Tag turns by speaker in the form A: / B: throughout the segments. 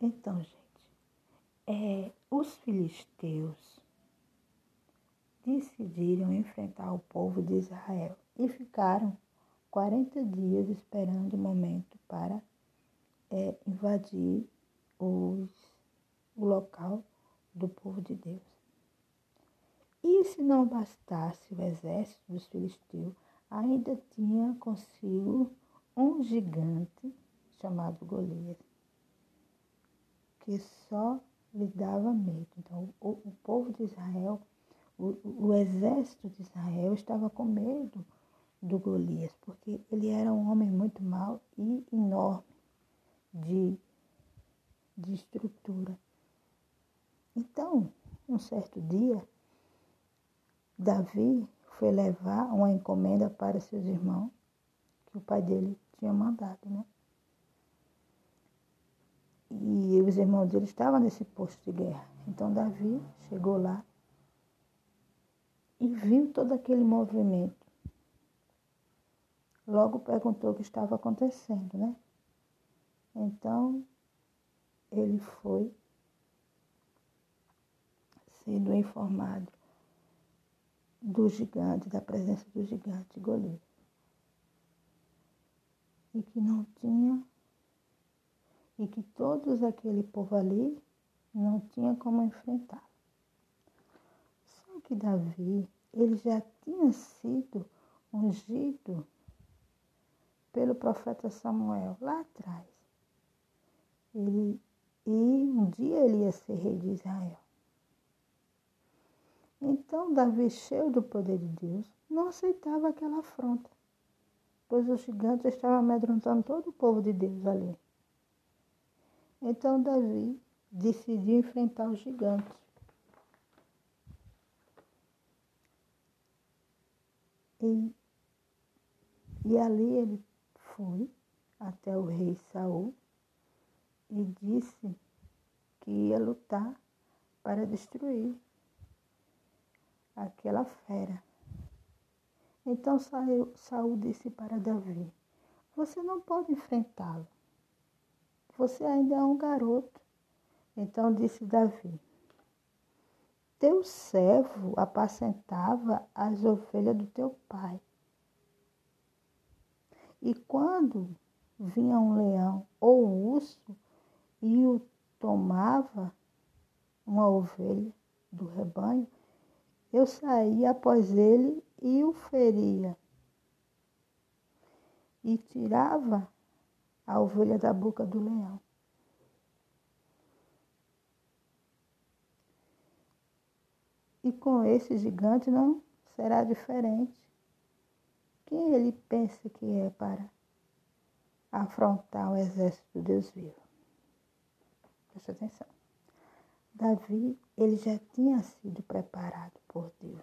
A: Então, gente, é, os filisteus decidiram enfrentar o povo de Israel e ficaram 40 dias esperando o momento para é, invadir os, o local do povo de Deus. E se não bastasse o exército dos filisteus, ainda tinha consigo um gigante chamado Golias, que só lhe dava medo. Então, o, o povo de Israel, o, o exército de Israel estava com medo do Golias, porque ele era um homem muito mau e enorme de, de estrutura. Então, um certo dia, Davi foi levar uma encomenda para seus irmãos, que o pai dele tinha mandado, né? E os irmãos dele estavam nesse posto de guerra. Então Davi chegou lá e viu todo aquele movimento. Logo perguntou o que estava acontecendo, né? Então ele foi sendo informado do gigante, da presença do gigante Golias. E que não tinha e que todos aquele povo ali não tinha como enfrentá-lo. Só que Davi, ele já tinha sido ungido pelo profeta Samuel lá atrás. Ele, e um dia ele ia ser rei de Israel. Então Davi, cheio do poder de Deus, não aceitava aquela afronta, pois o gigante estava amedrontando todo o povo de Deus ali. Então Davi decidiu enfrentar o gigante. E, e ali ele foi até o rei Saul e disse que ia lutar para destruir aquela fera. Então Saul disse para Davi: Você não pode enfrentá-lo você ainda é um garoto. Então disse Davi: Teu servo apacentava as ovelhas do teu pai. E quando vinha um leão ou um urso e o tomava uma ovelha do rebanho, eu saía após ele e o feria. E tirava a ovelha da boca do leão. E com esse gigante não será diferente. Quem ele pensa que é para afrontar o exército do Deus vivo? Presta atenção. Davi, ele já tinha sido preparado por Deus.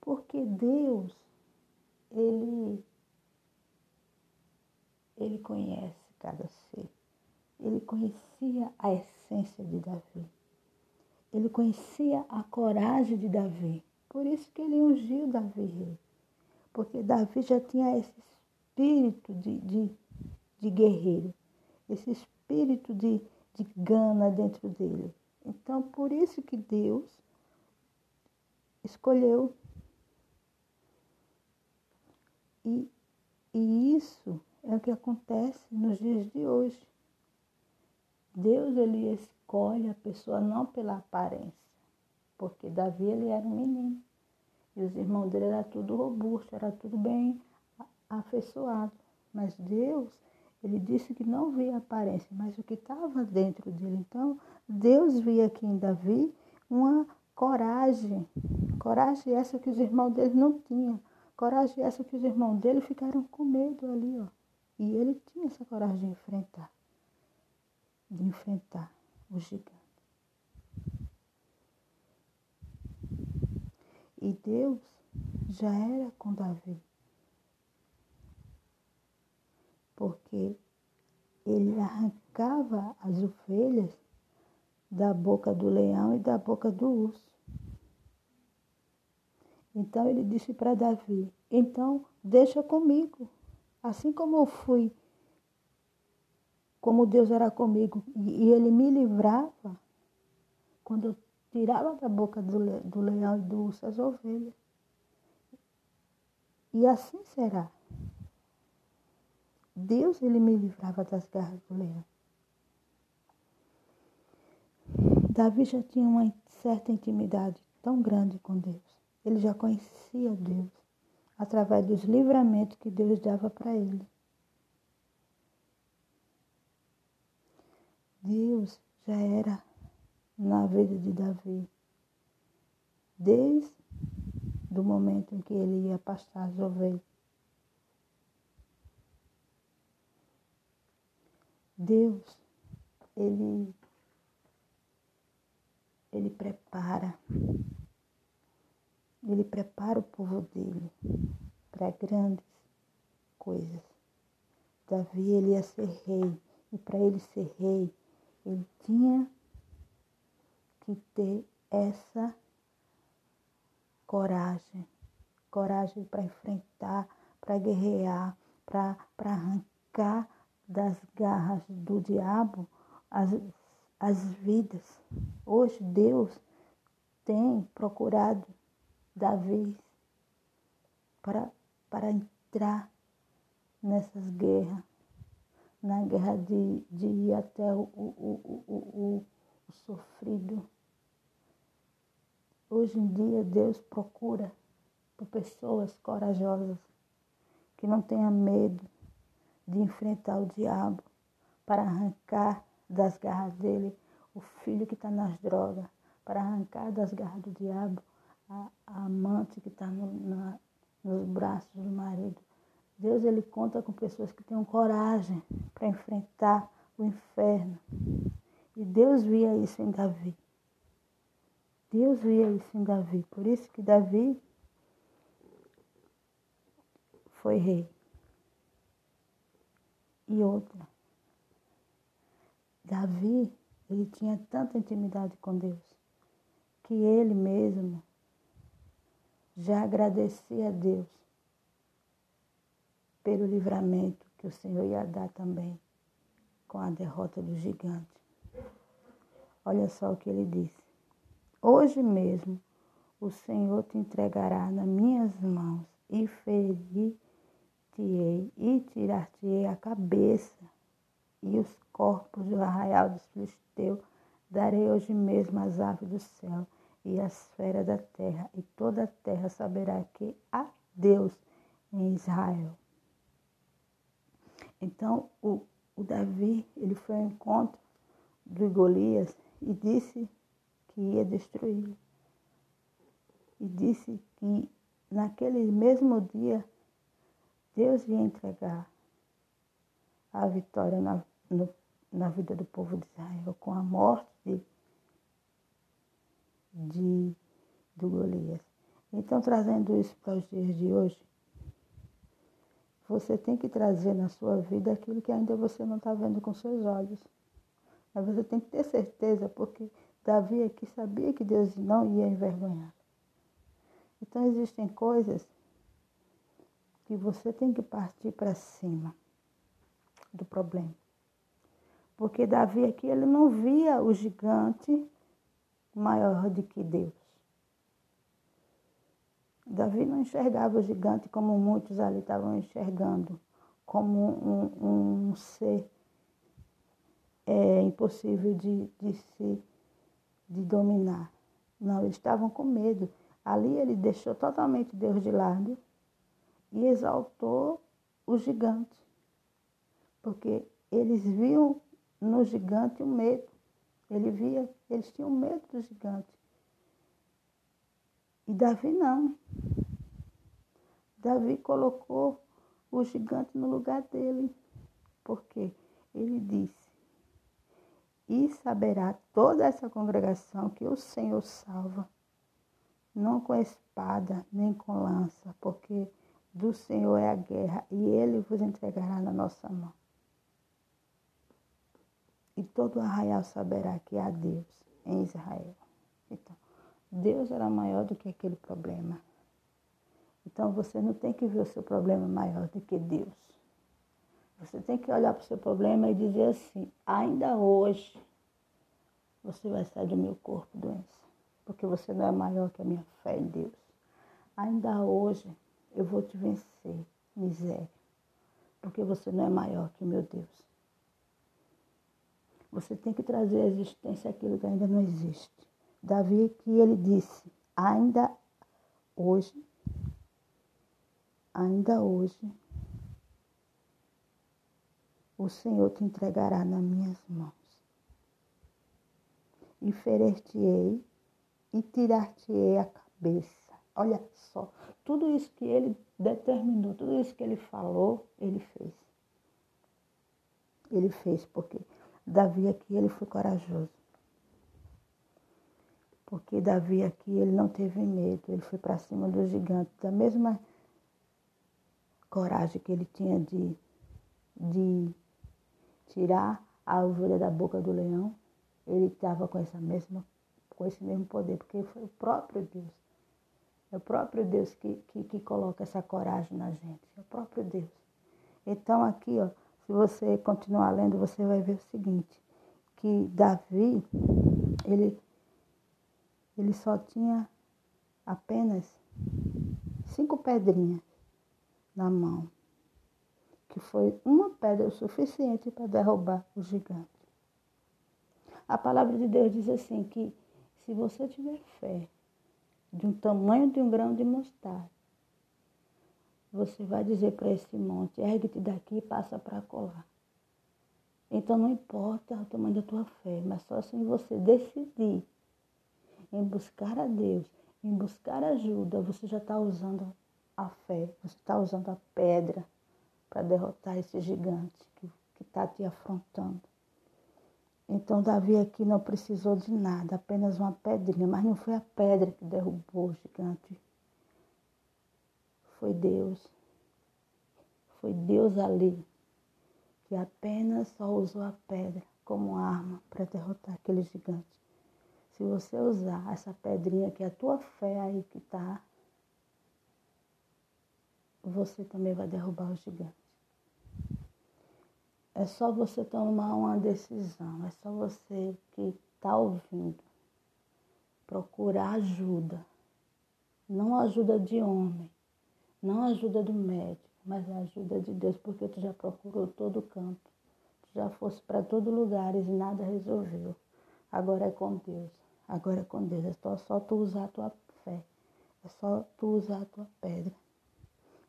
A: Porque Deus, ele ele conhece cada ser. Ele conhecia a essência de Davi. Ele conhecia a coragem de Davi. Por isso que ele ungiu Davi. Porque Davi já tinha esse espírito de, de, de guerreiro, esse espírito de, de gana dentro dele. Então, por isso que Deus escolheu. E, e isso é o que acontece nos dias de hoje. Deus ele escolhe a pessoa não pela aparência, porque Davi ele era um menino e os irmãos dele era tudo robusto, era tudo bem afeiçoado. Mas Deus ele disse que não via a aparência, mas o que estava dentro dele. Então Deus via aqui em Davi uma coragem, coragem essa que os irmãos dele não tinham, coragem essa que os irmãos dele ficaram com medo ali, ó. E ele tinha essa coragem de enfrentar, de enfrentar o gigante. E Deus já era com Davi. Porque ele arrancava as ovelhas da boca do leão e da boca do urso. Então ele disse para Davi: Então deixa comigo. Assim como eu fui como Deus era comigo. E, e ele me livrava quando eu tirava da boca do, do leão e do urso as ovelhas. E assim será. Deus, ele me livrava das garras do leão. Davi já tinha uma certa intimidade tão grande com Deus. Ele já conhecia Deus através dos livramentos que Deus dava para ele. Deus já era na vida de Davi. Desde o momento em que ele ia pastar as ovelhas. Deus, ele, ele prepara, ele prepara o povo dele para grandes coisas. Davi, ele ia ser rei, e para ele ser rei, ele tinha que ter essa coragem, coragem para enfrentar, para guerrear, para arrancar das garras do diabo as, as vidas. Hoje Deus tem procurado Davi para, para entrar nessas guerras, na guerra de, de ir até o, o, o, o, o sofrido. Hoje em dia Deus procura por pessoas corajosas que não tenham medo de enfrentar o diabo para arrancar das garras dele o filho que está nas drogas, para arrancar das garras do diabo a, amante que está no, nos braços do marido. Deus ele conta com pessoas que tenham coragem para enfrentar o inferno. E Deus via isso em Davi. Deus via isso em Davi. Por isso que Davi foi rei. E outra, Davi, ele tinha tanta intimidade com Deus, que ele mesmo já agradecia a Deus pelo livramento que o Senhor ia dar também com a derrota do gigante. Olha só o que ele disse. Hoje mesmo o Senhor te entregará nas minhas mãos e ferir te-ei e tirar-te-ei a cabeça e os corpos do arraial dos filisteus. Darei hoje mesmo as aves do céu e as feras da terra, e toda a terra saberá que há Deus em Israel. Então, o, o Davi, ele foi ao encontro de Golias e disse que ia destruí-lo. E disse que naquele mesmo dia Deus ia entregar a vitória na, no, na vida do povo de Israel com a morte de, de, do Golias. Então, trazendo isso para os dias de hoje, você tem que trazer na sua vida aquilo que ainda você não está vendo com seus olhos. Mas você tem que ter certeza, porque Davi aqui sabia que Deus não ia envergonhar. Então existem coisas que você tem que partir para cima do problema. Porque Davi aqui ele não via o gigante maior do que Deus. Davi não enxergava o gigante como muitos ali estavam enxergando, como um, um ser é, impossível de, de se de dominar. Não, eles estavam com medo. Ali ele deixou totalmente Deus de lado e exaltou o gigante, porque eles viam no gigante o medo. Ele via, eles tinham medo do gigante. E Davi não. Davi colocou o gigante no lugar dele, porque ele disse: E saberá toda essa congregação que o Senhor salva, não com espada nem com lança, porque do Senhor é a guerra e ele vos entregará na nossa mão. E todo arraial saberá que há Deus em Israel. Então, Deus era maior do que aquele problema. Então você não tem que ver o seu problema maior do que Deus. Você tem que olhar para o seu problema e dizer assim: ainda hoje você vai sair do meu corpo, doença, porque você não é maior que a minha fé em Deus. Ainda hoje eu vou te vencer, miséria, porque você não é maior que o meu Deus. Você tem que trazer à existência aquilo que ainda não existe. Davi que ele disse, ainda hoje, ainda hoje, o Senhor te entregará nas minhas mãos. E ferir-te-ei e tirar-te-ei a cabeça. Olha só, tudo isso que ele determinou, tudo isso que ele falou, ele fez. Ele fez porque Davi aqui ele foi corajoso. Porque Davi aqui ele não teve medo, ele foi para cima do gigante, da mesma coragem que ele tinha de, de tirar a ovelha da boca do leão, ele estava com essa mesma com esse mesmo poder, porque foi o próprio Deus. É o próprio Deus que, que, que coloca essa coragem na gente. É o próprio Deus. Então aqui, ó, se você continuar lendo, você vai ver o seguinte, que Davi, ele, ele só tinha apenas cinco pedrinhas na mão, que foi uma pedra o suficiente para derrubar o gigante. A palavra de Deus diz assim que se você tiver fé de um tamanho de um grão de mostarda, você vai dizer para esse monte, ergue-te daqui e passa para colar. Então não importa o tamanho da tua fé, mas só assim você decidir em buscar a Deus, em buscar ajuda, você já está usando a fé, você está usando a pedra para derrotar esse gigante que está te afrontando. Então Davi aqui não precisou de nada, apenas uma pedrinha, mas não foi a pedra que derrubou o gigante, foi Deus. Foi Deus ali que apenas só usou a pedra como arma para derrotar aquele gigante. Se você usar essa pedrinha que é a tua fé aí que está, você também vai derrubar o gigante. É só você tomar uma decisão, é só você que está ouvindo procurar ajuda, não ajuda de homem, não a ajuda do médico, mas a ajuda de Deus, porque tu já procurou todo o campo. Tu já fosse para todo lugar e nada resolveu. Agora é com Deus. Agora é com Deus. É só, só tu usar a tua fé. É só tu usar a tua pedra.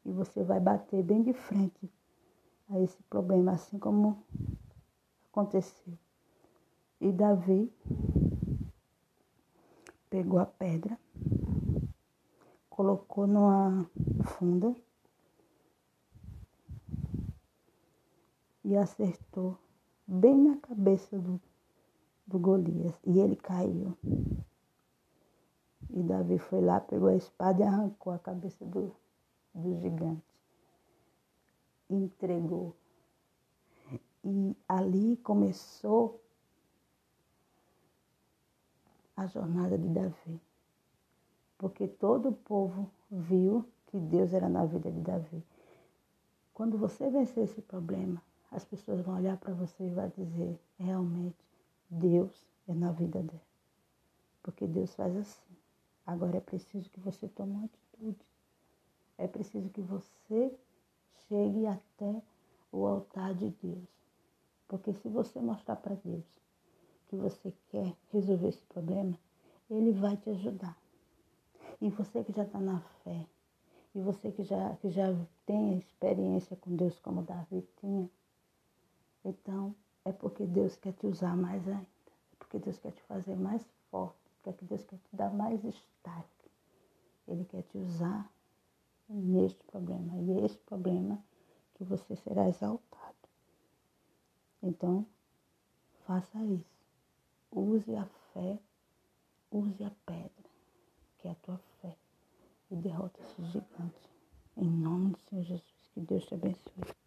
A: E você vai bater bem de frente a esse problema, assim como aconteceu. E Davi pegou a pedra colocou numa funda e acertou bem na cabeça do, do Golias. E ele caiu. E Davi foi lá, pegou a espada e arrancou a cabeça do, do gigante. E entregou. E ali começou a jornada de Davi porque todo o povo viu que Deus era na vida de Davi. Quando você vencer esse problema, as pessoas vão olhar para você e vão dizer: realmente, Deus é na vida dela. Porque Deus faz assim. Agora é preciso que você tome uma atitude. É preciso que você chegue até o altar de Deus. Porque se você mostrar para Deus que você quer resolver esse problema, Ele vai te ajudar. E você que já está na fé, e você que já, que já tem experiência com Deus como Davi tinha, então é porque Deus quer te usar mais ainda. É porque Deus quer te fazer mais forte. É porque Deus quer te dar mais destaque. Ele quer te usar neste problema. E esse problema que você será exaltado. Então, faça isso. Use a fé, use a pedra que é a tua fé e derrota esse gigante. Em nome do Senhor Jesus, que Deus te abençoe.